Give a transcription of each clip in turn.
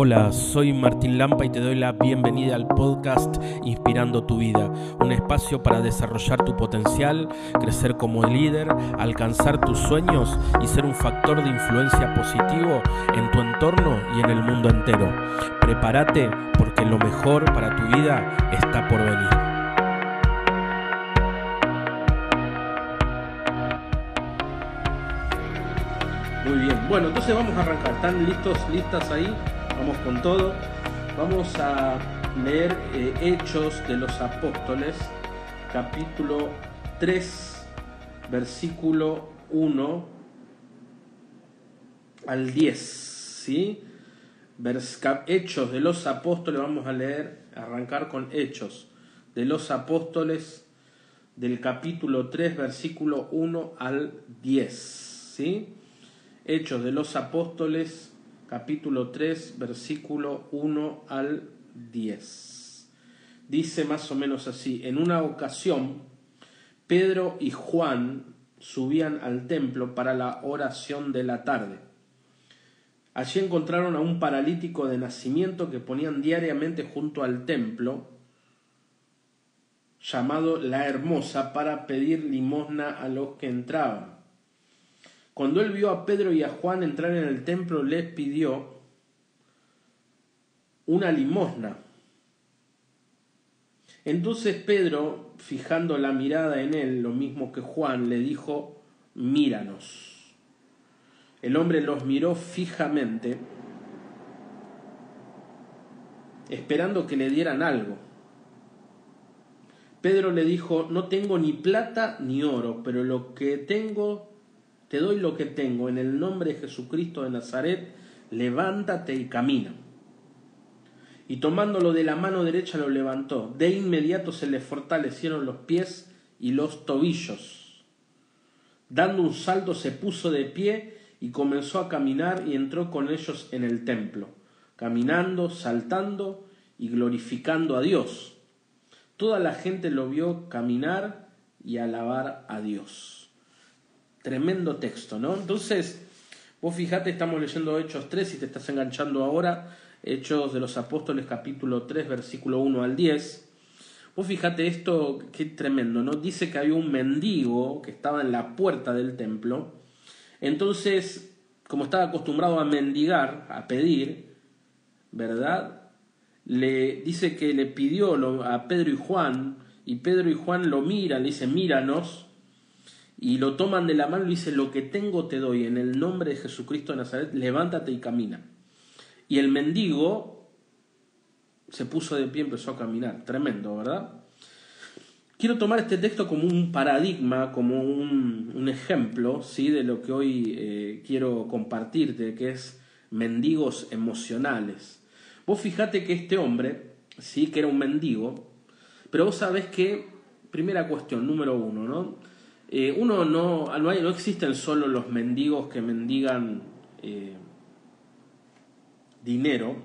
Hola, soy Martín Lampa y te doy la bienvenida al podcast Inspirando tu vida, un espacio para desarrollar tu potencial, crecer como líder, alcanzar tus sueños y ser un factor de influencia positivo en tu entorno y en el mundo entero. Prepárate porque lo mejor para tu vida está por venir. Muy bien, bueno, entonces vamos a arrancar. ¿Están listos, listas ahí? Vamos con todo. Vamos a leer eh, Hechos de los Apóstoles, capítulo 3, versículo 1 al 10. ¿sí? Hechos de los Apóstoles, vamos a leer, arrancar con Hechos de los Apóstoles del capítulo 3, versículo 1 al 10. ¿sí? Hechos de los Apóstoles, capítulo 3, versículo 1 al 10. Dice más o menos así, en una ocasión, Pedro y Juan subían al templo para la oración de la tarde. Allí encontraron a un paralítico de nacimiento que ponían diariamente junto al templo, llamado La Hermosa, para pedir limosna a los que entraban. Cuando él vio a Pedro y a Juan entrar en el templo, les pidió una limosna. Entonces Pedro, fijando la mirada en él, lo mismo que Juan, le dijo, míranos. El hombre los miró fijamente, esperando que le dieran algo. Pedro le dijo, no tengo ni plata ni oro, pero lo que tengo te doy lo que tengo, en el nombre de Jesucristo de Nazaret, levántate y camina. Y tomándolo de la mano derecha lo levantó. De inmediato se le fortalecieron los pies y los tobillos. Dando un salto se puso de pie y comenzó a caminar y entró con ellos en el templo, caminando, saltando y glorificando a Dios. Toda la gente lo vio caminar y alabar a Dios. Tremendo texto, ¿no? Entonces, vos fijate, estamos leyendo Hechos 3 y te estás enganchando ahora, Hechos de los Apóstoles capítulo 3, versículo 1 al 10. Vos fijate esto, qué tremendo, ¿no? Dice que había un mendigo que estaba en la puerta del templo. Entonces, como estaba acostumbrado a mendigar, a pedir, ¿verdad? Le dice que le pidió a Pedro y Juan, y Pedro y Juan lo miran, le dice, míranos, y lo toman de la mano y dice, lo que tengo te doy, en el nombre de Jesucristo de Nazaret, levántate y camina. Y el mendigo se puso de pie y empezó a caminar. Tremendo, ¿verdad? Quiero tomar este texto como un paradigma, como un, ejemplo, ¿sí? De lo que hoy eh, quiero compartirte, que es mendigos emocionales. Vos fijate que este hombre, sí, que era un mendigo, pero vos sabés que, primera cuestión, número uno, ¿no? Eh, uno no, no, hay, no existen solo los mendigos que mendigan eh, dinero,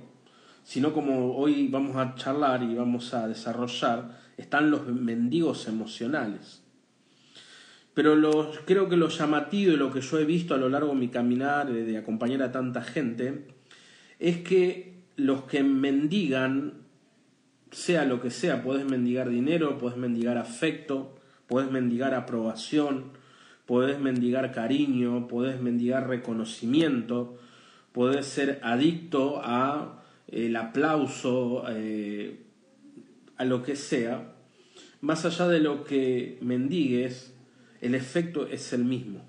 sino como hoy vamos a charlar y vamos a desarrollar, están los mendigos emocionales. Pero los, creo que lo llamativo y lo que yo he visto a lo largo de mi caminar, de, de acompañar a tanta gente, es que los que mendigan, sea lo que sea, puedes mendigar dinero, puedes mendigar afecto, Puedes mendigar aprobación, puedes mendigar cariño, puedes mendigar reconocimiento, puedes ser adicto a el aplauso, eh, a lo que sea. Más allá de lo que mendigues, el efecto es el mismo.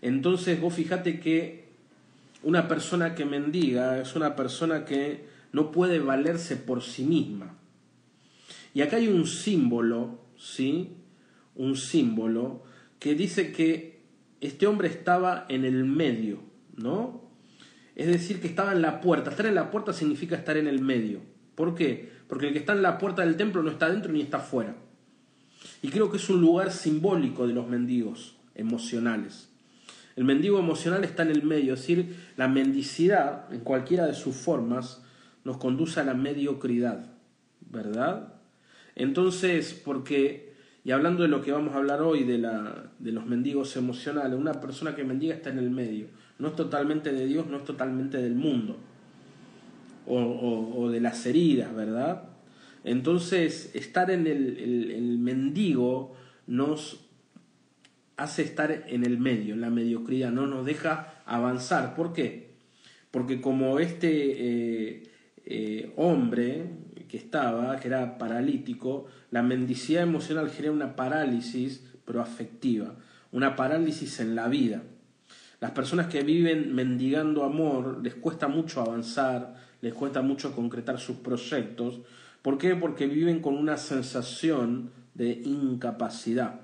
Entonces vos fíjate que una persona que mendiga es una persona que no puede valerse por sí misma. Y acá hay un símbolo, ¿sí? Un símbolo que dice que este hombre estaba en el medio, ¿no? Es decir, que estaba en la puerta. Estar en la puerta significa estar en el medio. ¿Por qué? Porque el que está en la puerta del templo no está dentro ni está fuera. Y creo que es un lugar simbólico de los mendigos emocionales. El mendigo emocional está en el medio, es decir, la mendicidad, en cualquiera de sus formas, nos conduce a la mediocridad, ¿verdad? Entonces, porque y hablando de lo que vamos a hablar hoy, de, la, de los mendigos emocionales, una persona que mendiga está en el medio. No es totalmente de Dios, no es totalmente del mundo. o, de las heridas, ¿verdad? Entonces, estar en el, mendigo nos hace estar en el medio, en la mediocridad, no nos deja avanzar. ¿Por qué? Porque como este eh, eh, hombre que estaba, que era paralítico, la mendicidad emocional genera una parálisis, pero afectiva, una parálisis en la vida. Las personas que viven mendigando amor les cuesta mucho avanzar, les cuesta mucho concretar sus proyectos. ¿Por qué? Porque viven con una sensación de incapacidad.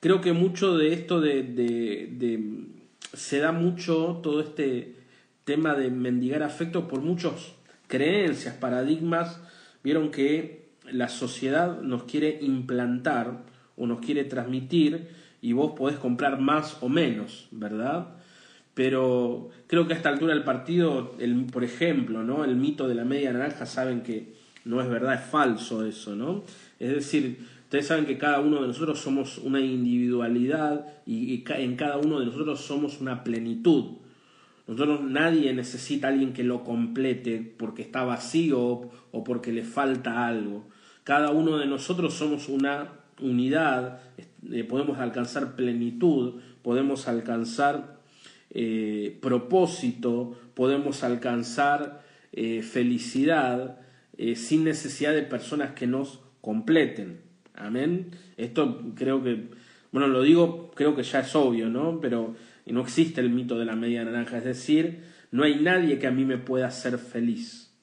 Creo que mucho de esto de, de, se da mucho todo este tema de mendigar afecto por muchas creencias, paradigmas. Vieron que la sociedad nos quiere implantar o nos quiere transmitir y vos podés comprar más o menos, ¿verdad? Pero creo que a esta altura del partido, el, por ejemplo, ¿no? el mito de la media naranja, saben que no es verdad, es falso eso, ¿no? Es decir, ustedes saben que cada uno de nosotros somos una individualidad y, en cada uno de nosotros somos una plenitud. Nosotros nadie necesita a alguien que lo complete porque está vacío o porque le falta algo. Cada uno de nosotros somos una unidad, eh, podemos alcanzar plenitud, podemos alcanzar eh, propósito, podemos alcanzar eh, felicidad sin necesidad de personas que nos completen. Amén. Esto creo que, bueno, lo digo, creo que ya es obvio, ¿no? Pero no existe el mito de la media naranja, es decir, no hay nadie que a mí me pueda hacer feliz.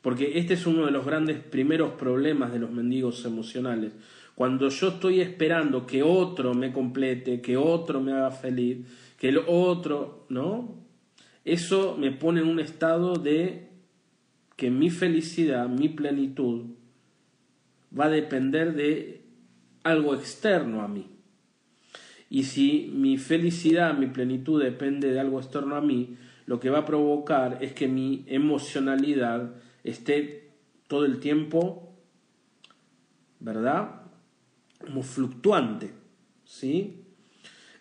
Porque este es uno de los grandes primeros problemas de los mendigos emocionales. Cuando yo estoy esperando que otro me complete, que otro me haga feliz, que el otro, ¿no? Eso me pone en un estado de que mi felicidad, mi plenitud, va a depender de algo externo a mí. Y si mi felicidad, mi plenitud depende de algo externo a mí, lo que va a provocar es que mi emocionalidad esté todo el tiempo, ¿verdad? Como fluctuante, ¿sí?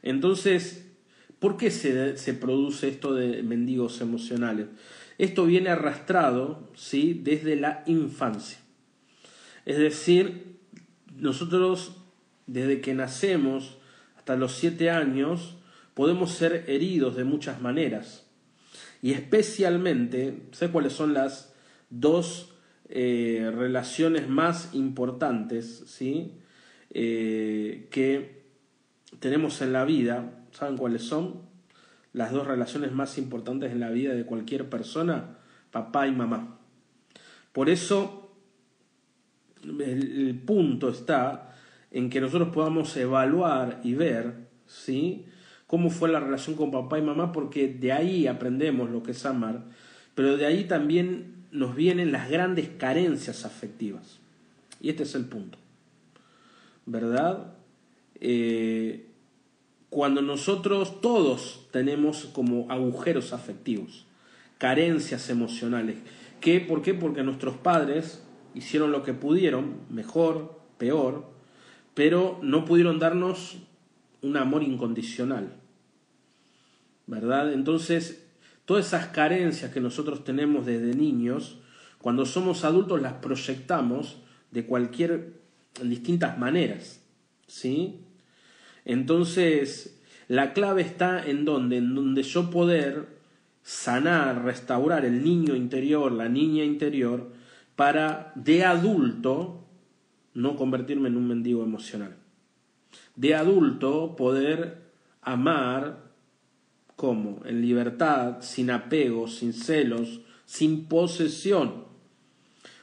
Entonces, ¿por qué se, se produce esto de mendigos emocionales? Esto viene arrastrado, ¿sí? Desde la infancia. Es decir, nosotros desde que nacemos hasta los siete años podemos ser heridos de muchas maneras. Y especialmente, sé cuáles son las dos eh, relaciones más importantes ¿sí? Eh, que tenemos en la vida. ¿Saben cuáles son? Las dos relaciones más importantes en la vida de cualquier persona, papá y mamá. Por eso el, punto está en que nosotros podamos evaluar y ver ¿sí? cómo fue la relación con papá y mamá, porque de ahí aprendemos lo que es amar, pero de ahí también nos vienen las grandes carencias afectivas. Y este es el punto. ¿Verdad? Eh, cuando nosotros todos tenemos como agujeros afectivos, carencias emocionales. ¿Qué? ¿Por qué? Porque nuestros padres hicieron lo que pudieron, mejor, peor, pero no pudieron darnos un amor incondicional. ¿Verdad? Entonces, Todas esas carencias que nosotros tenemos desde niños, cuando somos adultos las proyectamos de cualquier, en distintas maneras, ¿sí? Entonces, la clave está en donde, en donde yo poder sanar, restaurar el niño interior, la niña interior, para de adulto no convertirme en un mendigo emocional. De adulto poder amar ¿Cómo? En libertad, sin apego, sin celos, sin posesión.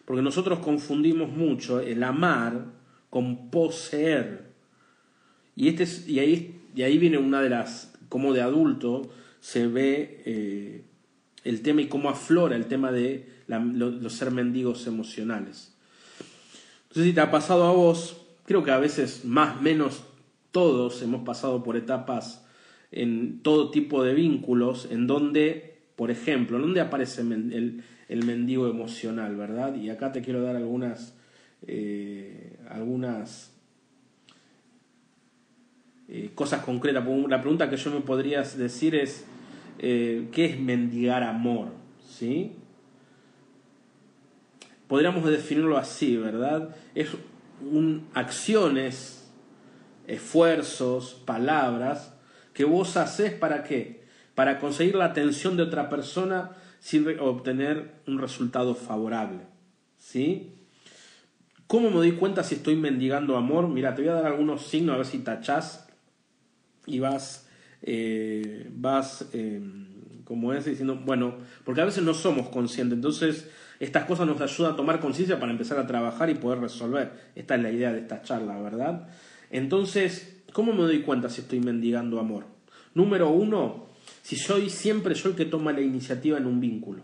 Porque nosotros confundimos mucho el amar con poseer. Y, este y, ahí, y ahí viene una de las, como de adulto se ve eh, el tema y cómo aflora el tema de los ser mendigos emocionales. Entonces, si te ha pasado a vos, creo que a veces más menos todos hemos pasado por etapas en todo tipo de vínculos en donde, por ejemplo, donde aparece el, el mendigo emocional, ¿verdad? Y acá te quiero dar algunas, eh, algunas eh, cosas concretas. La pregunta que yo me podría decir es, eh, ¿qué es mendigar amor? ¿sí? Podríamos definirlo así, ¿verdad? Es un, acciones, esfuerzos, palabras que vos haces para qué? Para conseguir la atención de otra persona sin obtener un resultado favorable. ¿Sí? ¿Cómo me doy cuenta si estoy mendigando amor? Mira, te voy a dar algunos signos a ver si tachás y vas, eh, vas eh, como es, diciendo, bueno, porque a veces no somos conscientes, entonces estas cosas nos ayudan a tomar conciencia para empezar a trabajar y poder resolver. Esta es la idea de esta charla, ¿verdad? Entonces, ¿cómo me doy cuenta si estoy mendigando amor? Número uno, si soy siempre yo el que toma la iniciativa en un vínculo,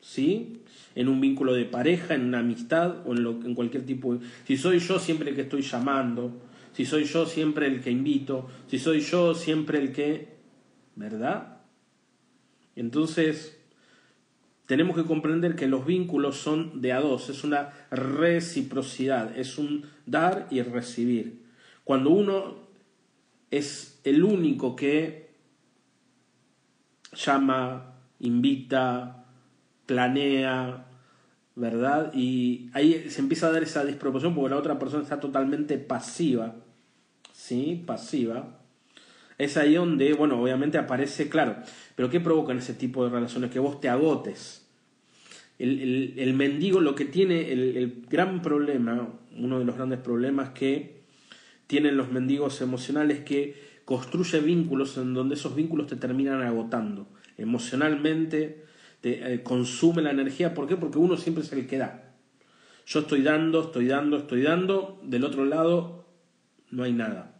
¿sí? En un vínculo de pareja, en una amistad o en, en cualquier tipo de... Si soy yo siempre el que estoy llamando, si soy yo siempre el que invito, si soy yo siempre el que... ¿Verdad? Entonces, tenemos que comprender que los vínculos son de a dos, es una reciprocidad, es un dar y recibir. Cuando uno es el único que llama, invita, planea, ¿verdad? Y ahí se empieza a dar esa disproporción porque la otra persona está totalmente pasiva, ¿sí? Pasiva. Es ahí donde, bueno, obviamente aparece, claro, pero ¿qué provoca en ese tipo de relaciones? Que vos te agotes. El, el, mendigo lo que tiene, el, el, gran problema, uno de los grandes problemas que tienen los mendigos emocionales, que construye vínculos en donde esos vínculos te terminan agotando. Emocionalmente te eh, consume la energía. ¿Por qué? Porque uno siempre es el que da. Yo estoy dando, estoy dando, estoy dando. Del otro lado no hay nada.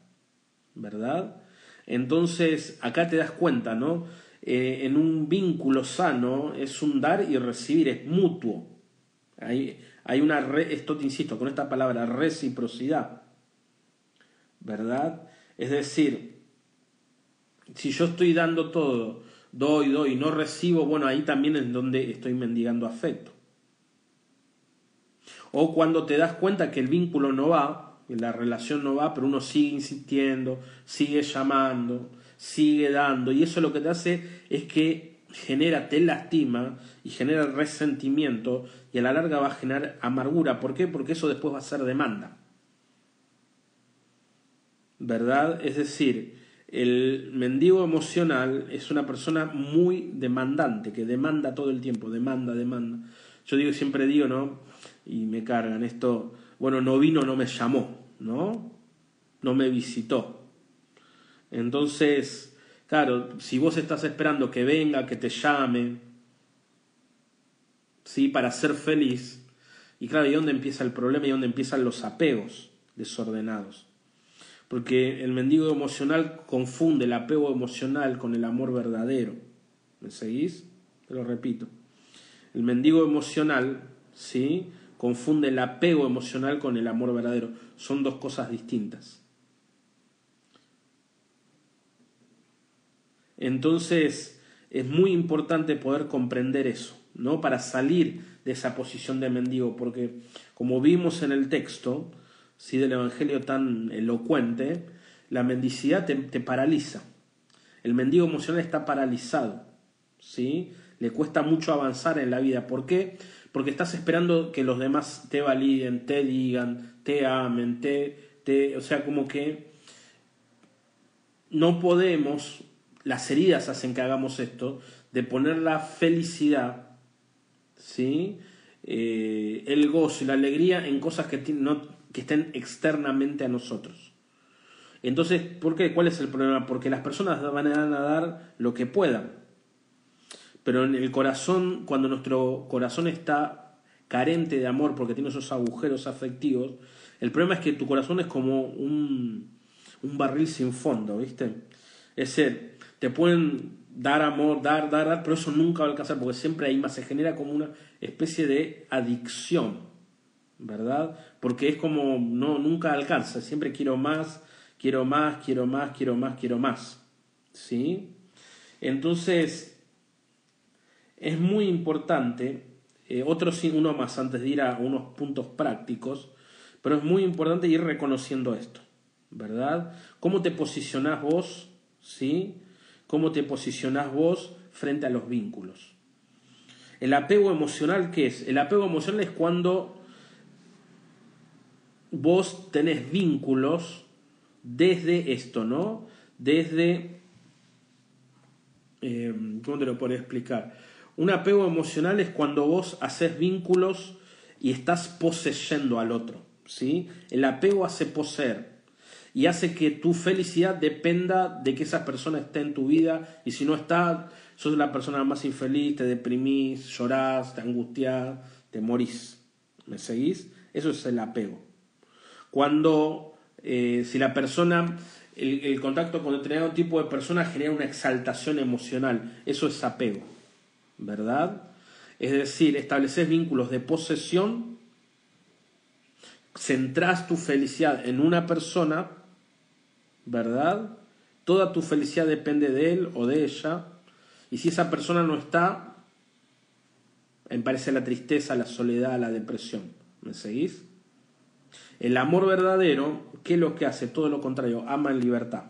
¿Verdad? Entonces, acá te das cuenta, ¿no? Eh, en un vínculo sano es un dar y recibir, es mutuo. Hay, hay una, esto te insisto, con esta palabra, reciprocidad. ¿Verdad? Es decir, si yo estoy dando todo, doy, doy, no recibo, bueno, ahí también es donde estoy mendigando afecto. O cuando te das cuenta que el vínculo no va, la relación no va, pero uno sigue insistiendo, sigue llamando, sigue dando, y eso lo que te hace es que genera, te lastima y genera resentimiento y a la larga va a generar amargura. ¿Por qué? Porque eso después va a ser demanda. ¿Verdad? Es decir, el mendigo emocional es una persona muy demandante, que demanda todo el tiempo, demanda, demanda. Yo digo, siempre digo, ¿no? Y me cargan esto, bueno, no vino, no me llamó, ¿no? No me visitó. Entonces, claro, si vos estás esperando que venga, que te llame, ¿sí? Para ser feliz, y claro, ¿y dónde empieza el problema? Y dónde empiezan los apegos desordenados. Porque el mendigo emocional confunde el apego emocional con el amor verdadero. ¿Me seguís? Te lo repito. El mendigo emocional, ¿sí? Confunde el apego emocional con el amor verdadero. Son dos cosas distintas. Entonces, es muy importante poder comprender eso, ¿no? Para salir de esa posición de mendigo, porque como vimos en el texto, ¿sí? del Evangelio tan elocuente, la mendicidad te, te paraliza. El mendigo emocional está paralizado, ¿sí? Le cuesta mucho avanzar en la vida. ¿Por qué? Porque estás esperando que los demás te validen, te digan, te amen, te, o sea, como que no podemos, las heridas hacen que hagamos esto, de poner la felicidad, ¿sí? Eh, el gozo y la alegría en cosas que, no, que estén externamente a nosotros. Entonces, ¿por qué? ¿Cuál es el problema? Porque las personas van a dar lo que puedan pero en el corazón, cuando nuestro corazón está carente de amor porque tiene esos agujeros afectivos, el problema es que tu corazón es como un, un barril sin fondo, ¿viste? Es decir, te pueden dar amor, dar, dar, dar, pero eso nunca va a alcanzar porque siempre hay más, se genera como una especie de adicción, ¿verdad? Porque es como, no, nunca alcanza, siempre quiero más, quiero más, quiero más, quiero más, quiero más, ¿sí? Entonces, es muy importante, eh, otro uno más antes de ir a unos puntos prácticos, pero es muy importante ir reconociendo esto, ¿verdad? ¿Cómo te posicionás vos, sí? ¿Cómo te posicionás vos frente a los vínculos? El apego emocional, ¿qué es? El apego emocional es cuando vos tenés vínculos desde esto, ¿no? Desde... Eh, ¿Cómo te lo podría explicar? Un apego emocional es cuando vos haces vínculos y estás poseyendo al otro, ¿sí? El apego hace poseer y hace que tu felicidad dependa de que esa persona esté en tu vida y si no está, sos la persona más infeliz, te deprimís, llorás, te angustiás, te morís. ¿Me seguís? Eso es el apego. Cuando, eh, si la persona, el, contacto con determinado tipo de persona genera una exaltación emocional, eso es apego, ¿verdad? Es decir, estableces vínculos de posesión, centrás tu felicidad en una persona, ¿verdad? Toda tu felicidad depende de él o de ella, y si esa persona no está, parece la tristeza, la soledad, la depresión. ¿Me seguís? El amor verdadero, ¿qué es lo que hace? Todo lo contrario, ama en libertad.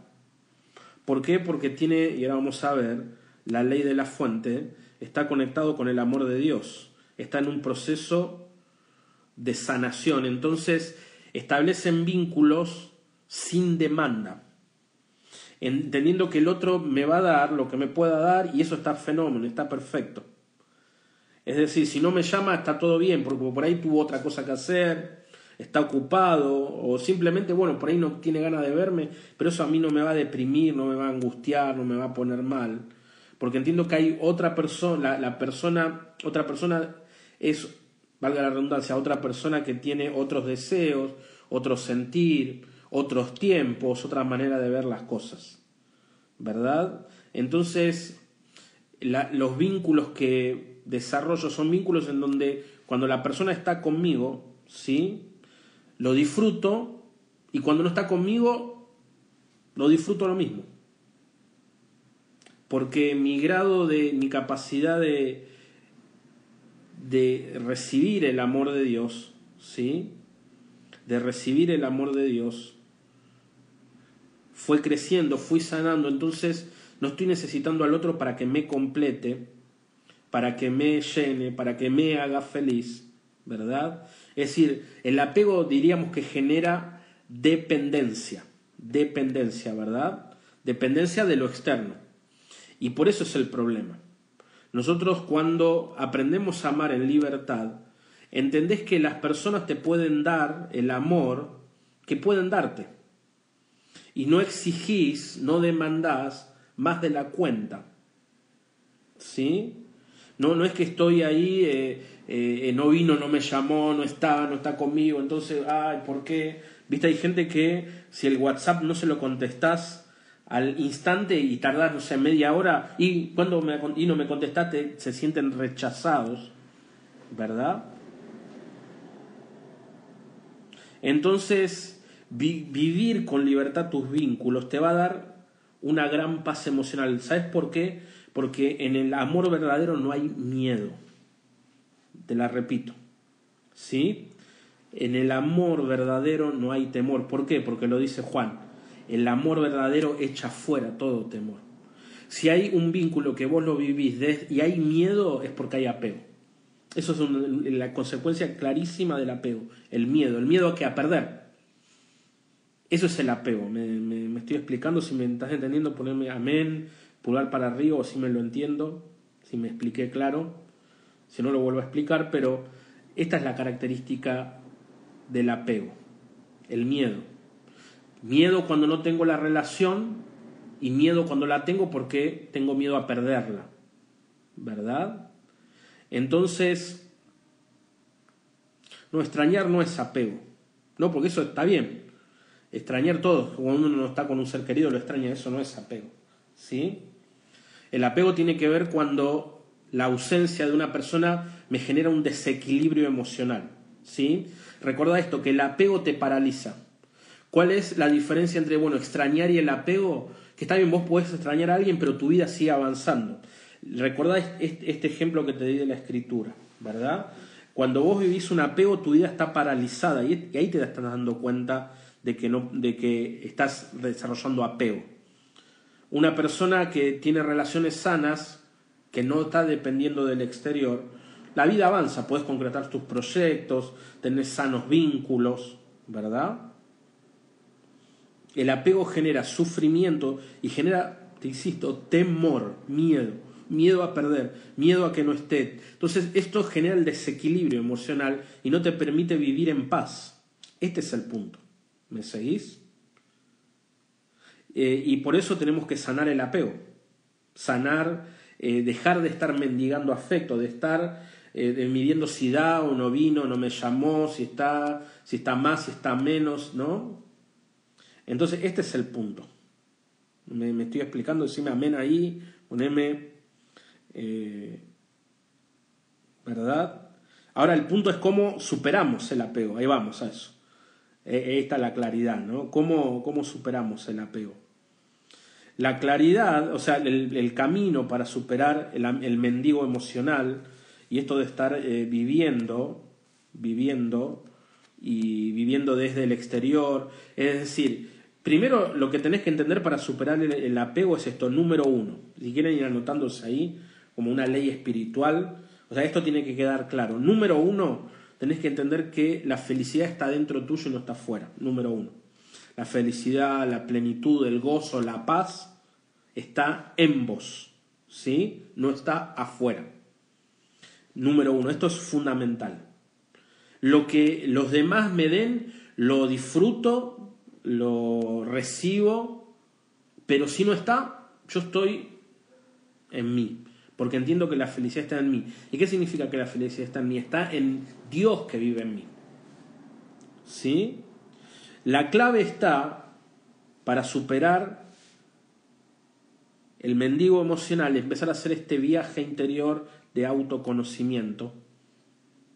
¿Por qué? Porque tiene, y ahora vamos a ver, la ley de la fuente está conectado con el amor de Dios. Está en un proceso de sanación. Entonces, establecen vínculos sin demanda. Entendiendo que el otro me va a dar lo que me pueda dar y eso está fenómeno, está perfecto. Es decir, si no me llama está todo bien, porque por ahí tuvo otra cosa que hacer, está ocupado o simplemente, bueno, por ahí no tiene ganas de verme, pero eso a mí no me va a deprimir, no me va a angustiar, no me va a poner mal, porque entiendo que hay otra persona, la, persona, otra persona es, valga la redundancia, otra persona que tiene otros deseos, otro sentir, otros tiempos, otra manera de ver las cosas, ¿verdad? Entonces, los vínculos que desarrollo son vínculos en donde cuando la persona está conmigo, ¿sí? lo disfruto y cuando no está conmigo, lo disfruto lo mismo. Porque mi grado de, mi capacidad de, de recibir el amor de Dios, ¿sí? De recibir el amor de Dios, fue creciendo, fui sanando, entonces no estoy necesitando al otro para que me complete, para que me llene, para que me haga feliz, ¿verdad? Es decir, el apego diríamos que genera dependencia, dependencia, ¿verdad? Dependencia de lo externo. Y por eso es el problema. Nosotros cuando aprendemos a amar en libertad, entendés que las personas te pueden dar el amor que pueden darte. Y no exigís, no demandás más de la cuenta. ¿Sí? No, no es que estoy ahí, eh, eh, no vino, no me llamó, no está, no está conmigo, entonces, ay, ¿por qué? Viste, hay gente que si el WhatsApp no se lo contestás al instante y tardás, no sé, media hora, y cuando me, y no me contestaste, se sienten rechazados, ¿verdad? Entonces, vivir con libertad tus vínculos te va a dar una gran paz emocional. ¿Sabes por qué? porque en el amor verdadero no hay miedo. Te la repito. ¿Sí? En el amor verdadero no hay temor. ¿Por qué? Porque lo dice Juan. El amor verdadero echa fuera todo temor. Si hay un vínculo que vos lo vivís y hay miedo, es porque hay apego. Eso es la consecuencia clarísima del apego. El miedo. El miedo a que a perder. Eso es el apego. Me, estoy explicando. Si me estás entendiendo, ponerme amén pulgar para arriba o si me lo entiendo, si me expliqué claro, si no lo vuelvo a explicar, pero esta es la característica del apego, el miedo. Miedo cuando no tengo la relación y miedo cuando la tengo porque tengo miedo a perderla, ¿verdad? Entonces, no extrañar no es apego, no, porque eso está bien. Extrañar todo, cuando uno no está con un ser querido lo extraña, eso no es apego, ¿sí? El apego tiene que ver cuando la ausencia de una persona me genera un desequilibrio emocional. ¿sí? Recuerda esto, que el apego te paraliza. ¿Cuál es la diferencia entre bueno, extrañar y el apego? Que está bien, vos podés extrañar a alguien, pero tu vida sigue avanzando. Recuerda este ejemplo que te di de la escritura, ¿verdad? Cuando vos vivís un apego, tu vida está paralizada y ahí te estás dando cuenta de que, no, de que estás desarrollando apego. Una persona que tiene relaciones sanas, que no está dependiendo del exterior, la vida avanza, puedes concretar tus proyectos, tener sanos vínculos, ¿verdad? El apego genera sufrimiento y genera, te insisto, temor, miedo, miedo a perder, miedo a que no esté. Entonces esto genera el desequilibrio emocional y no te permite vivir en paz. Este es el punto. ¿Me seguís? Eh, y por eso tenemos que sanar el apego. Sanar, eh, dejar de estar mendigando afecto, de estar eh, midiendo si da o no vino, no me llamó, si está, si está más, si está menos, ¿no? Entonces, este es el punto. Me, estoy explicando, decime amén ahí, poneme, ¿verdad? Ahora el punto es cómo superamos el apego, ahí vamos a eso. Ahí está la claridad, ¿no? ¿Cómo, cómo superamos el apego? La claridad, o sea, el, camino para superar el, mendigo emocional y esto de estar eh, viviendo, viviendo y viviendo desde el exterior, es decir, primero lo que tenés que entender para superar el, apego es esto, número uno, si quieren ir anotándose ahí como una ley espiritual, o sea, esto tiene que quedar claro. Número uno, tenés que entender que la felicidad está dentro tuyo y no está fuera, número uno. La felicidad, la plenitud, el gozo, la paz está en vos, ¿sí? No está afuera. Número uno, esto es fundamental. Lo que los demás me den, lo disfruto, lo recibo, pero si no está, yo estoy en mí, porque entiendo que la felicidad está en mí. ¿Y qué significa que la felicidad está en mí? Está en Dios que vive en mí. ¿Sí? La clave está para superar el mendigo emocional, empezar a hacer este viaje interior de autoconocimiento,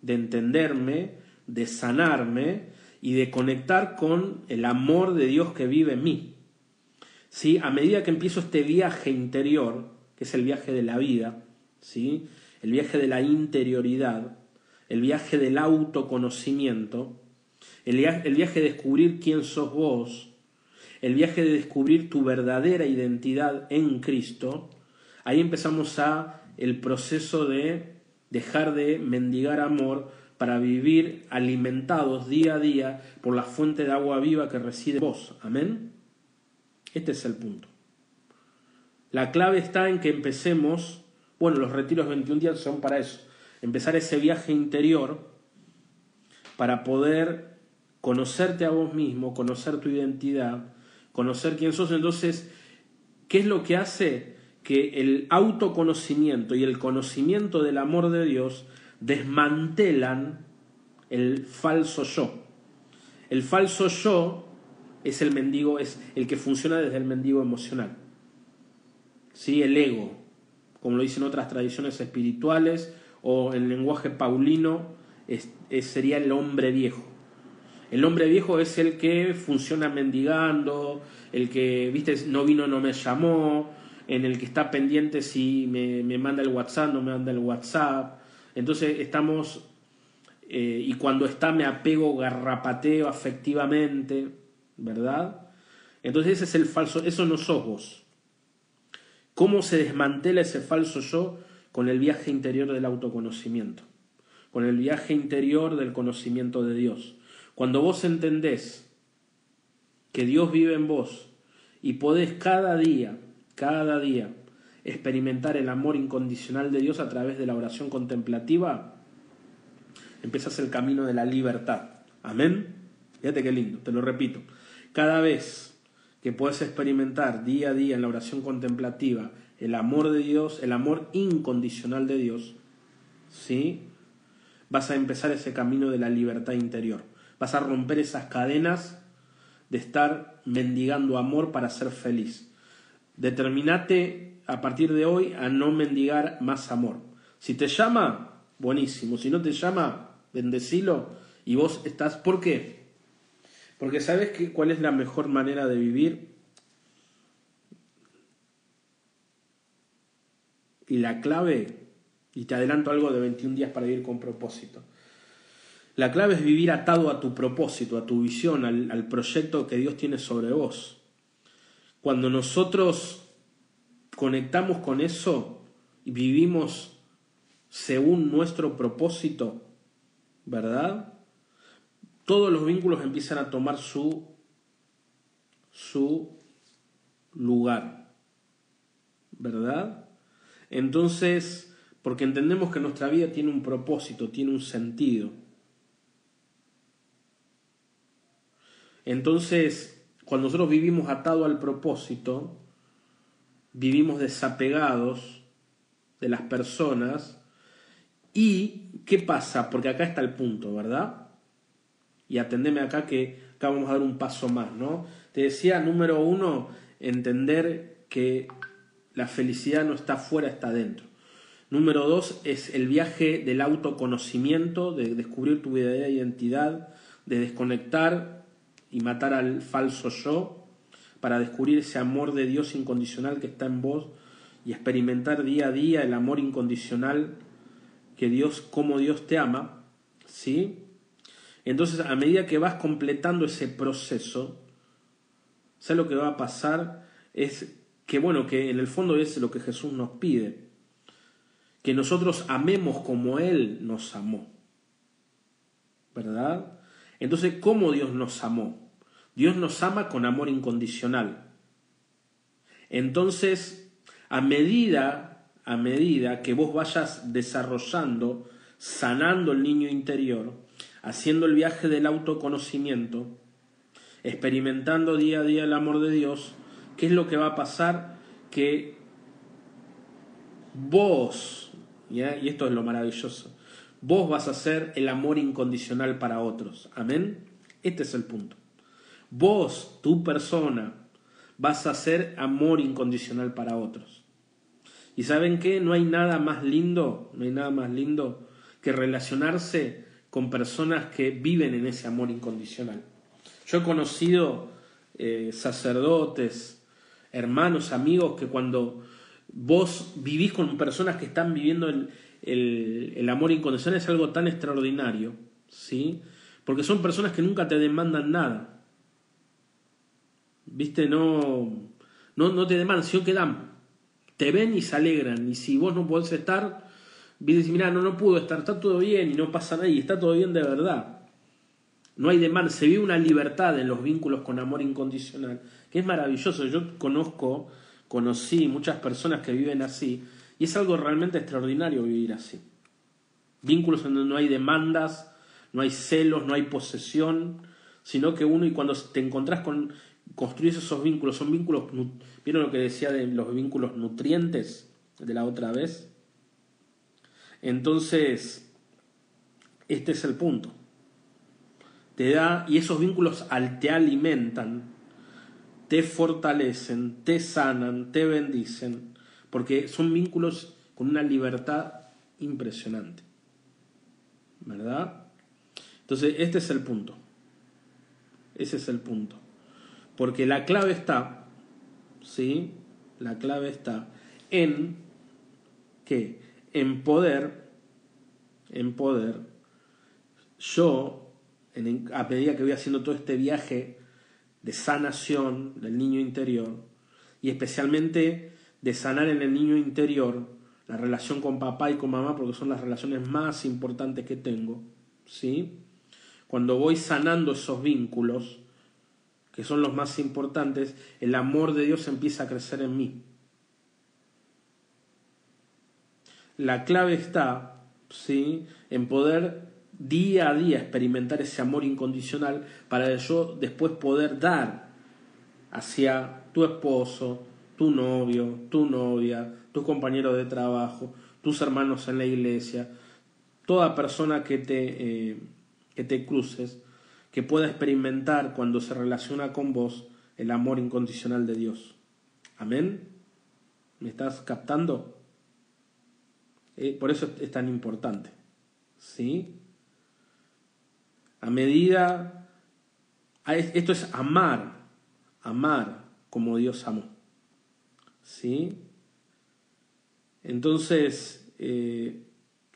de entenderme, de sanarme y de conectar con el amor de Dios que vive en mí. ¿Sí? A medida que empiezo este viaje interior, que es el viaje de la vida, ¿sí? el viaje de la interioridad, el viaje del autoconocimiento, el, viaje de descubrir quién sos vos, el viaje de descubrir tu verdadera identidad en Cristo, ahí empezamos a el proceso de dejar de mendigar amor para vivir alimentados día a día por la fuente de agua viva que reside en vos. Amén. Este es el punto. La clave está en que empecemos, bueno, los retiros 21 días son para eso, empezar ese viaje interior para poder conocerte a vos mismo, conocer tu identidad, conocer quién sos. Entonces, ¿qué es lo que hace que el autoconocimiento y el conocimiento del amor de Dios desmantelan el falso yo? El falso yo es el mendigo, es el que funciona desde el mendigo emocional. ¿Sí? El ego, como lo dicen otras tradiciones espirituales, o en lenguaje paulino, sería el hombre viejo. El hombre viejo es el que funciona mendigando, el que, viste, no vino, no me llamó, en el que está pendiente si me, manda el WhatsApp, no me manda el WhatsApp. Entonces estamos, eh, y cuando está me apego, garrapateo afectivamente, ¿verdad? Entonces ese es el falso, eso no sos vos. ¿Cómo se desmantela ese falso yo? Con el viaje interior del autoconocimiento, con el viaje interior del conocimiento de Dios. Cuando vos entendés que Dios vive en vos y podés cada día, cada día, experimentar el amor incondicional de Dios a través de la oración contemplativa, empiezas el camino de la libertad. Amén. Fíjate qué lindo, te lo repito. Cada vez que puedes experimentar día a día en la oración contemplativa el amor de Dios, el amor incondicional de Dios, ¿sí? Vas a empezar ese camino de la libertad interior. Vas a romper esas cadenas de estar mendigando amor para ser feliz. Determinate a partir de hoy a no mendigar más amor. Si te llama, buenísimo. Si no te llama, bendecilo y vos estás. ¿Por qué? Porque sabes cuál es la mejor manera de vivir. Y la clave, y te adelanto algo de 21 días para vivir con propósito. La clave es vivir atado a tu propósito, a tu visión, al, proyecto que Dios tiene sobre vos. Cuando nosotros conectamos con eso y vivimos según nuestro propósito, ¿verdad? Todos los vínculos empiezan a tomar su, su lugar, ¿verdad? Entonces, porque entendemos que nuestra vida tiene un propósito, tiene un sentido. Entonces, cuando nosotros vivimos atado al propósito, vivimos desapegados de las personas. ¿Y qué pasa? Porque acá está el punto, ¿verdad? Y atendeme acá que acá vamos a dar un paso más, ¿no? Te decía, número uno, entender que la felicidad no está fuera, está dentro. Número dos es el viaje del autoconocimiento, de descubrir tu verdadera identidad, de desconectar y matar al falso yo, para descubrir ese amor de Dios incondicional que está en vos y experimentar día a día el amor incondicional que Dios, como Dios te ama, ¿sí? Entonces, a medida que vas completando ese proceso, ¿sabes lo que va a pasar? Es que, bueno, que en el fondo es lo que Jesús nos pide, que nosotros amemos como Él nos amó, ¿verdad? Entonces, ¿cómo Dios nos amó? Dios nos ama con amor incondicional. Entonces, a medida, a medida que vos vayas desarrollando, sanando el niño interior, haciendo el viaje del autoconocimiento, experimentando día a día el amor de Dios, ¿qué es lo que va a pasar? Que vos, y esto es lo maravilloso, vos vas a ser el amor incondicional para otros. Amén. Este es el punto. Vos, tu persona, vas a ser amor incondicional para otros. ¿Y saben qué? No hay nada más lindo, no hay nada más lindo que relacionarse con personas que viven en ese amor incondicional. Yo he conocido eh, sacerdotes, hermanos, amigos, que cuando vos vivís con personas que están viviendo el, el, el amor incondicional es algo tan extraordinario, ¿sí? Porque son personas que nunca te demandan nada ¿Viste? No, no, no te demandan, sino que dan. Te ven y se alegran. Y si vos no podés estar, dices, mira, no, no pudo estar, está todo bien y no pasa nada y está todo bien de verdad. No hay demanda, se vive una libertad en los vínculos con amor incondicional, que es maravilloso. Yo conozco, conocí muchas personas que viven así y es algo realmente extraordinario vivir así. Vínculos donde no hay demandas, no hay celos, no hay posesión, sino que uno y cuando te encontrás con construir esos vínculos, son vínculos, ¿vieron lo que decía de los vínculos nutrientes de la otra vez? Entonces, este es el punto. Te da, y esos vínculos te alimentan, te fortalecen, te sanan, te bendicen, porque son vínculos con una libertad impresionante. ¿Verdad? Entonces, este es el punto. Ese es el punto. Porque la clave está, ¿sí? La clave está en que en poder, en poder, yo, a medida que voy haciendo todo este viaje de sanación del niño interior, y especialmente de sanar en el niño interior la relación con papá y con mamá, porque son las relaciones más importantes que tengo, ¿sí? Cuando voy sanando esos vínculos, que son los más importantes, el amor de Dios empieza a crecer en mí. La clave está, ¿sí? En poder día a día experimentar ese amor incondicional para yo después poder dar hacia tu esposo, tu novio, tu novia, tus compañeros de trabajo, tus hermanos en la iglesia, toda persona que te, eh, que te cruces, que pueda experimentar cuando se relaciona con vos el amor incondicional de Dios. Amén. ¿Me estás captando? Eh, por eso es tan importante. ¿Sí? A medida... Esto es amar, amar como Dios amó. ¿Sí? Entonces, eh,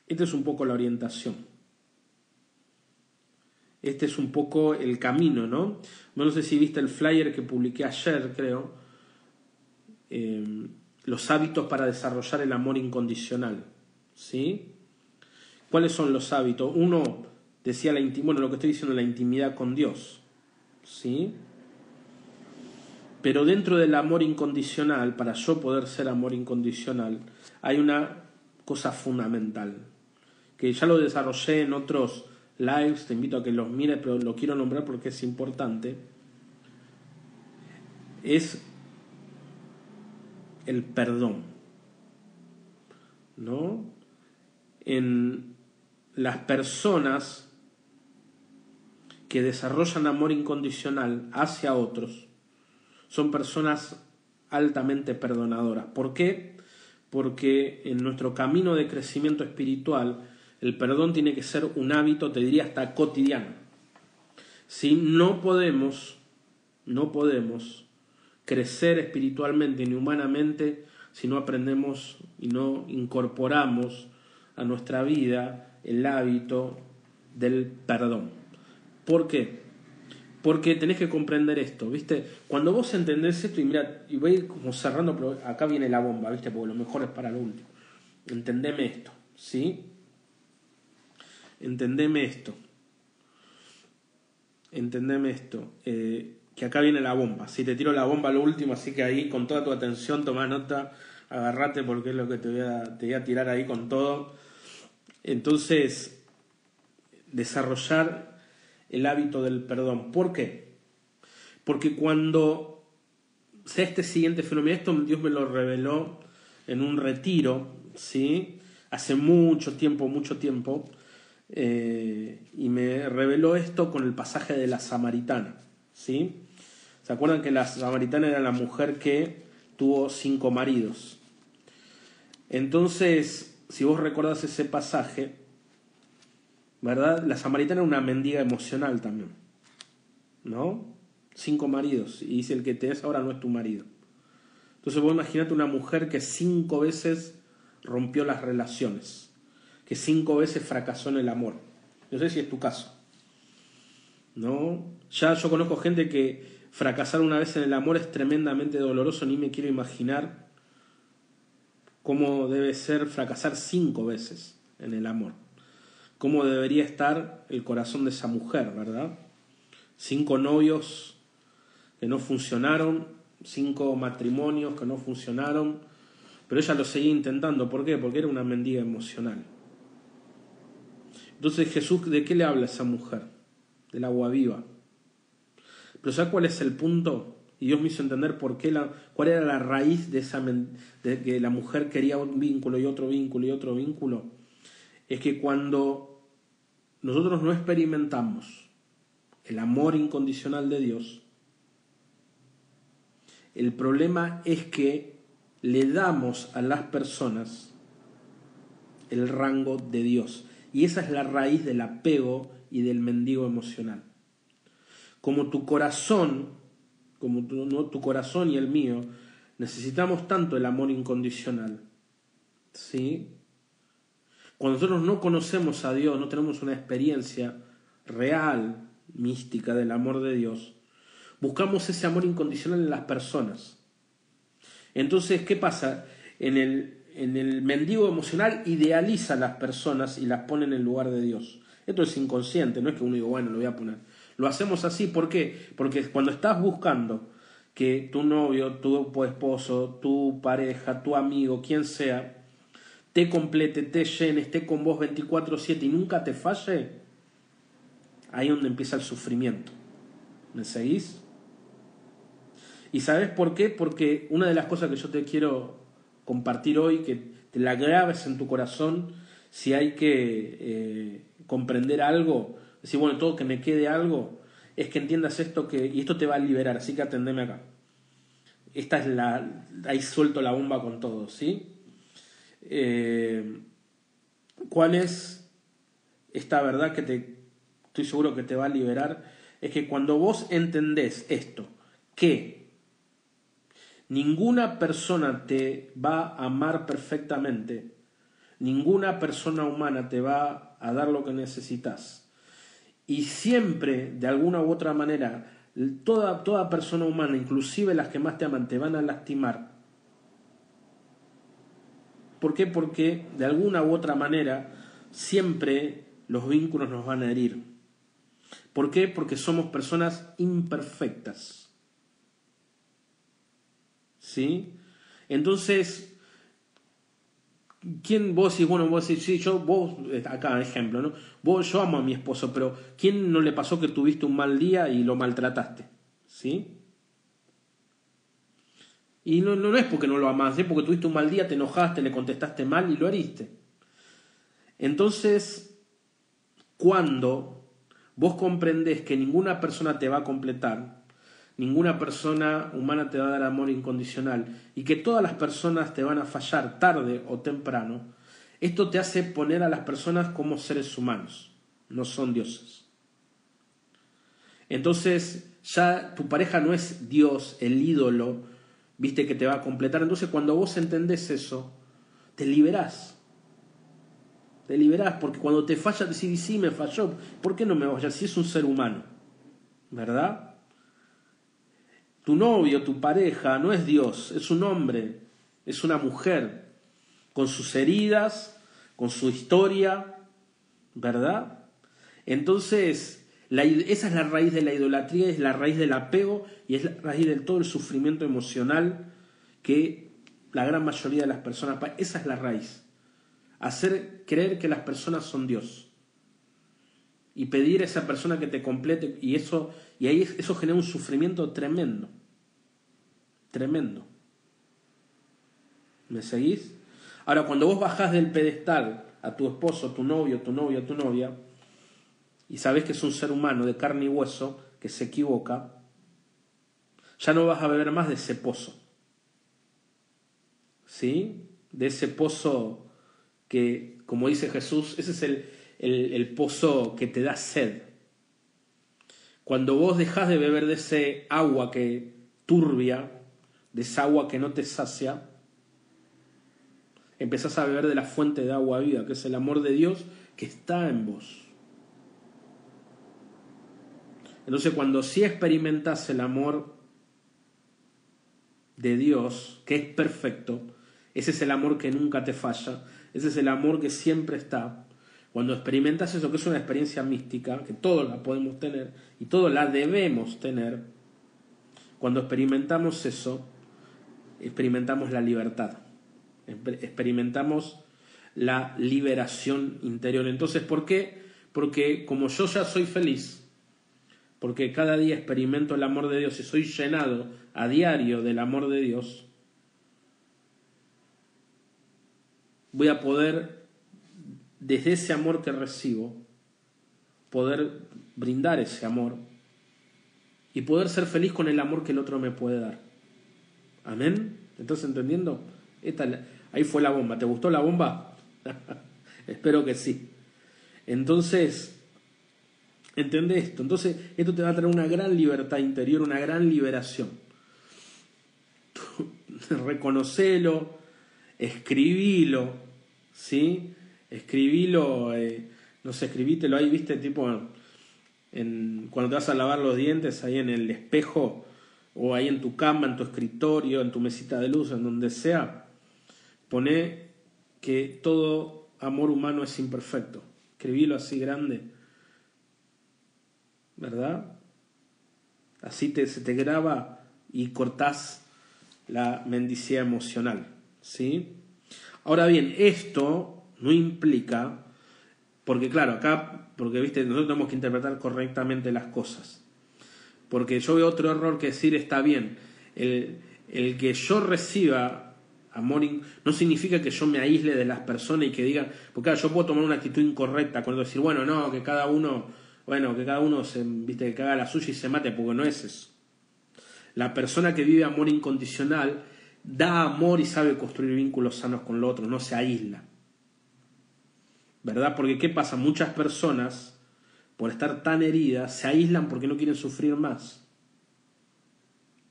esta es un poco la orientación. Este es un poco el camino, ¿no? No sé si viste el flyer que publiqué ayer, creo. Eh, los hábitos para desarrollar el amor incondicional. ¿Sí? ¿Cuáles son los hábitos? Uno, decía la bueno, lo que estoy diciendo, la intimidad con Dios. ¿Sí? Pero dentro del amor incondicional, para yo poder ser amor incondicional, hay una cosa fundamental, que ya lo desarrollé en otros lives, te invito a que los mires, pero lo quiero nombrar porque es importante, es el perdón. ¿No? En las personas que desarrollan amor incondicional hacia otros, son personas altamente perdonadoras. ¿Por qué? Porque en nuestro camino de crecimiento espiritual el perdón tiene que ser un hábito, te diría hasta cotidiano. Si no podemos, no podemos crecer espiritualmente ni humanamente si no aprendemos y no incorporamos a nuestra vida el hábito del perdón. ¿Por qué? Porque tenés que comprender esto, ¿viste? Cuando vos entendés esto, y mira, y voy como cerrando, pero acá viene la bomba, ¿viste? Porque lo mejor es para lo último. Entendeme esto, ¿sí? Entendeme esto. Entendeme esto. Eh, que acá viene la bomba. Si te tiro la bomba lo último, así que ahí con toda tu atención toma nota, agarrate porque es lo que te voy a, tirar ahí con todo. Entonces, desarrollar el hábito del perdón. ¿Por qué? Porque cuando sea este siguiente fenómeno, esto Dios me lo reveló en un retiro, ¿sí? Hace mucho tiempo, mucho tiempo, eh, y me reveló esto con el pasaje de la samaritana, ¿sí? ¿Se acuerdan que la samaritana era la mujer que tuvo cinco maridos? Entonces, si vos recordás ese pasaje, ¿verdad? La samaritana era una mendiga emocional también, ¿no? Cinco maridos, y dice el que te es ahora no es tu marido. Entonces vos imaginate una mujer que cinco veces rompió las relaciones, que cinco veces fracasó en el amor. No sé si es tu caso. ¿No? Ya yo conozco gente que fracasar una vez en el amor es tremendamente doloroso, ni me quiero imaginar cómo debe ser fracasar cinco veces en el amor cómo debería estar el corazón de esa mujer, ¿verdad? Cinco novios que no funcionaron, cinco matrimonios que no funcionaron, pero ella lo seguía intentando. ¿Por qué? Porque era una mendiga emocional. Entonces Jesús, ¿de qué le habla a esa mujer? Del agua viva. Pero ¿sabes cuál es el punto? Y Dios me hizo entender por qué la, cuál era la raíz de, esa, de que la mujer quería un vínculo y otro vínculo y otro vínculo. Es que cuando nosotros no experimentamos el amor incondicional de Dios, el problema es que le damos a las personas el rango de Dios. Y esa es la raíz del apego y del mendigo emocional. Como tu corazón, como tu, corazón y el mío, necesitamos tanto el amor incondicional. ¿Sí? Cuando nosotros no conocemos a Dios, no tenemos una experiencia real, mística del amor de Dios, buscamos ese amor incondicional en las personas. Entonces, ¿qué pasa? En el, en el mendigo emocional idealiza a las personas y las pone en el lugar de Dios. Esto es inconsciente, no es que uno diga, bueno, lo voy a poner. Lo hacemos así, ¿por qué? Porque cuando estás buscando que tu novio, tu esposo, tu pareja, tu amigo, quien sea, te complete, te llene, esté con vos 24/7 y nunca te falle, ahí es donde empieza el sufrimiento. ¿Me seguís? ¿Y sabes por qué? Porque una de las cosas que yo te quiero compartir hoy, que te la grabes en tu corazón, si hay que eh, comprender algo, decir, bueno, todo que me quede algo, es que entiendas esto que, y esto te va a liberar, así que atendeme acá. Esta es la, ahí suelto la bomba con todo, ¿sí? Eh, ¿Cuál es esta verdad que te estoy seguro que te va a liberar? Es que cuando vos entendés esto, que ninguna persona te va a amar perfectamente, ninguna persona humana te va a dar lo que necesitas, y siempre, de alguna u otra manera, toda, toda persona humana, inclusive las que más te aman, te van a lastimar, ¿Por qué? Porque de alguna u otra manera siempre los vínculos nos van a herir. ¿Por qué? Porque somos personas imperfectas. ¿Sí? Entonces, ¿quién vos decís, bueno, vos decís, sí, yo, vos, acá ejemplo, ¿no? Vos, yo amo a mi esposo, pero ¿quién no le pasó que tuviste un mal día y lo maltrataste? ¿Sí? Y no, no, es porque no lo amás, es porque tuviste un mal día, te enojaste, le contestaste mal y lo heriste. Entonces, cuando vos comprendés que ninguna persona te va a completar, ninguna persona humana te va a dar amor incondicional y que todas las personas te van a fallar tarde o temprano, esto te hace poner a las personas como seres humanos, no son dioses. Entonces, ya tu pareja no es Dios, el ídolo, viste que te va a completar. Entonces cuando vos entendés eso, te liberás. Te liberás, porque cuando te falla, decís, sí, me falló, ¿por qué no me vaya? Si es un ser humano, ¿verdad? Tu novio, tu pareja, no es Dios, es un hombre, es una mujer, con sus heridas, con su historia, ¿verdad? Entonces, esa es la raíz de la idolatría, es la raíz del apego y es la raíz de todo el sufrimiento emocional que la gran mayoría de las personas... Esa es la raíz. Hacer creer que las personas son Dios. Y pedir a esa persona que te complete. Y eso, y ahí eso genera un sufrimiento tremendo. Tremendo. ¿Me seguís? Ahora, cuando vos bajás del pedestal a tu esposo, tu novio, tu novia, tu novia, y sabes que es un ser humano de carne y hueso que se equivoca, ya no vas a beber más de ese pozo. ¿Sí? De ese pozo que, como dice Jesús, ese es el, el, pozo que te da sed. Cuando vos dejas de beber de ese agua que turbia, de esa agua que no te sacia, empezás a beber de la fuente de agua viva, que es el amor de Dios que está en vos. Entonces cuando sí experimentas el amor de Dios, que es perfecto, ese es el amor que nunca te falla, ese es el amor que siempre está. Cuando experimentas eso, que es una experiencia mística, que todos la podemos tener y todos la debemos tener, cuando experimentamos eso, experimentamos la libertad, experimentamos la liberación interior. Entonces, ¿por qué? Porque como yo ya soy feliz, porque cada día experimento el amor de Dios y soy llenado a diario del amor de Dios, voy a poder, desde ese amor que recibo, poder brindar ese amor y poder ser feliz con el amor que el otro me puede dar. Amén. ¿Estás entendiendo? ahí fue la bomba. ¿Te gustó la bomba? Espero que sí. Entonces, Entiende esto. Entonces, esto te va a traer una gran libertad interior, una gran liberación. reconocelo, escribilo, ¿sí? Escribilo, eh, no sé, escribítelo ahí, viste, tipo, en, cuando te vas a lavar los dientes, ahí en el espejo, o ahí en tu cama, en tu escritorio, en tu mesita de luz, en donde sea, pone que todo amor humano es imperfecto. Escribilo así grande ¿verdad? Así te, se te graba y cortás la mendicidad emocional, ¿sí? Ahora bien, esto no implica, porque claro, acá, porque viste, nosotros tenemos que interpretar correctamente las cosas. Porque yo veo otro error que decir está bien. El, el que yo reciba amor no significa que yo me aísle de las personas y que digan, porque claro, yo puedo tomar una actitud incorrecta cuando decir, bueno, no, que cada uno bueno, que cada uno se, viste, que haga la suya y se mate, porque no es eso. La persona que vive amor incondicional da amor y sabe construir vínculos sanos con lo otro, no se aísla. ¿Verdad? Porque ¿qué pasa? Muchas personas, por estar tan heridas, se aíslan porque no quieren sufrir más.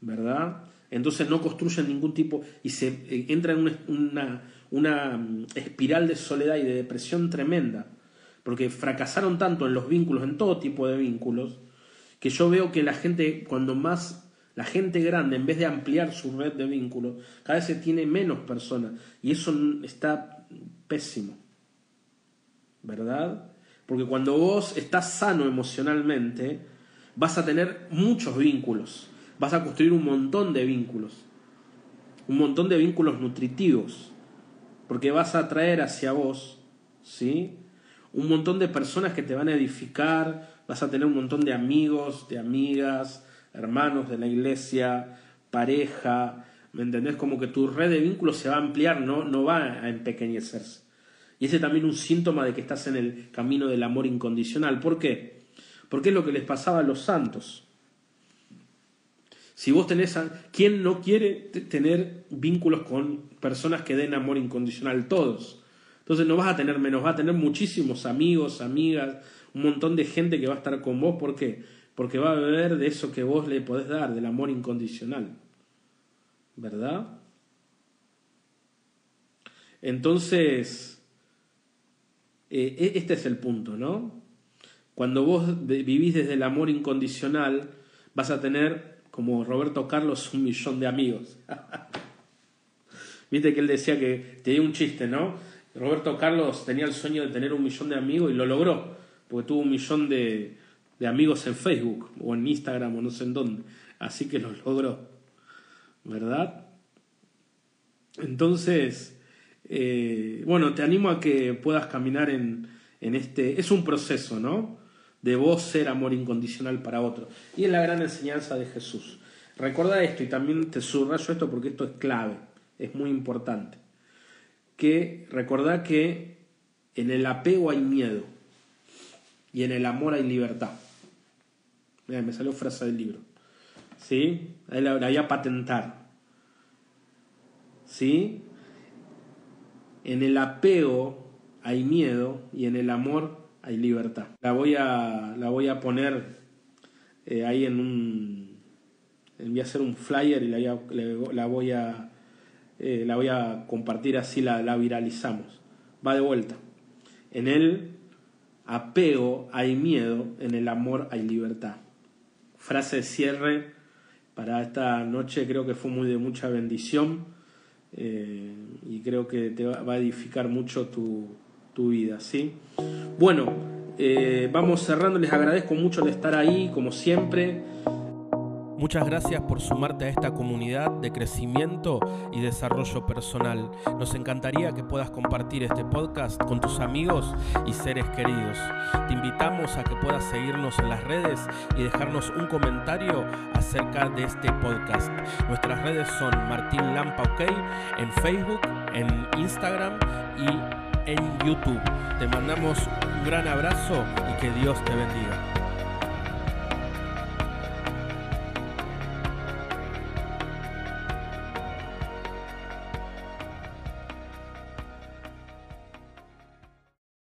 ¿Verdad? Entonces no construyen ningún tipo y se eh, entra en una, una mm, espiral de soledad y de depresión tremenda porque fracasaron tanto en los vínculos, en todo tipo de vínculos, que yo veo que la gente, cuando más la gente grande, en vez de ampliar su red de vínculos, cada vez tiene menos personas. Y eso está pésimo. ¿Verdad? Porque cuando vos estás sano emocionalmente, vas a tener muchos vínculos, vas a construir un montón de vínculos, un montón de vínculos nutritivos, porque vas a traer hacia vos, ¿sí? Un montón de personas que te van a edificar, vas a tener un montón de amigos, de amigas, hermanos de la iglesia, pareja, ¿me entendés? Como que tu red de vínculos se va a ampliar, no, no va a empequeñecerse. Y ese es también un síntoma de que estás en el camino del amor incondicional. ¿Por qué? Porque es lo que les pasaba a los santos. Si vos tenés a... ¿Quién no quiere tener vínculos con personas que den amor incondicional? Todos. Entonces no vas a tener menos, vas a tener muchísimos amigos, amigas, un montón de gente que va a estar con vos. ¿Por qué? Porque va a beber de eso que vos le podés dar, del amor incondicional. ¿Verdad? Entonces, eh, e-, este es el punto, ¿no? Cuando vos vivís desde el amor incondicional, vas a tener, como Roberto Carlos, un millón de amigos. Viste que él decía que tenía un chiste, ¿no? Roberto Carlos tenía el sueño de tener un millón de amigos y lo logró, porque tuvo un millón de, de amigos en Facebook o en Instagram o no sé en dónde. Así que lo logró. ¿Verdad? Entonces, eh, bueno, te animo a que puedas caminar en, en este... Es un proceso, ¿no? De vos ser amor incondicional para otro. Y es la gran enseñanza de Jesús. Recuerda esto y también te subrayo esto porque esto es clave, es muy importante. Que recordá que en el apego hay miedo y en el amor hay libertad me salió frase del libro. ¿Sí? Ahí la, voy a patentar. ¿Sí? En el apego hay miedo y en el amor hay libertad. La voy a, la voy a poner eh, ahí en un... Voy a hacer un flyer y la, la voy a, eh, la voy a compartir así, la, la viralizamos. Va de vuelta. En el apego hay miedo, en el amor hay libertad frase de cierre para esta noche creo que fue muy de mucha bendición eh, y creo que te va a edificar mucho tu, vida, ¿sí? Bueno, eh, vamos cerrando, les agradezco mucho de estar ahí, como siempre. Muchas gracias por sumarte a esta comunidad de crecimiento y desarrollo personal. Nos encantaría que puedas compartir este podcast con tus amigos y seres queridos. Te invitamos a que puedas seguirnos en las redes y dejarnos un comentario acerca de este podcast. Nuestras redes son Martín Lampa OK en Facebook, en Instagram y en YouTube. Te mandamos un gran abrazo y que Dios te bendiga.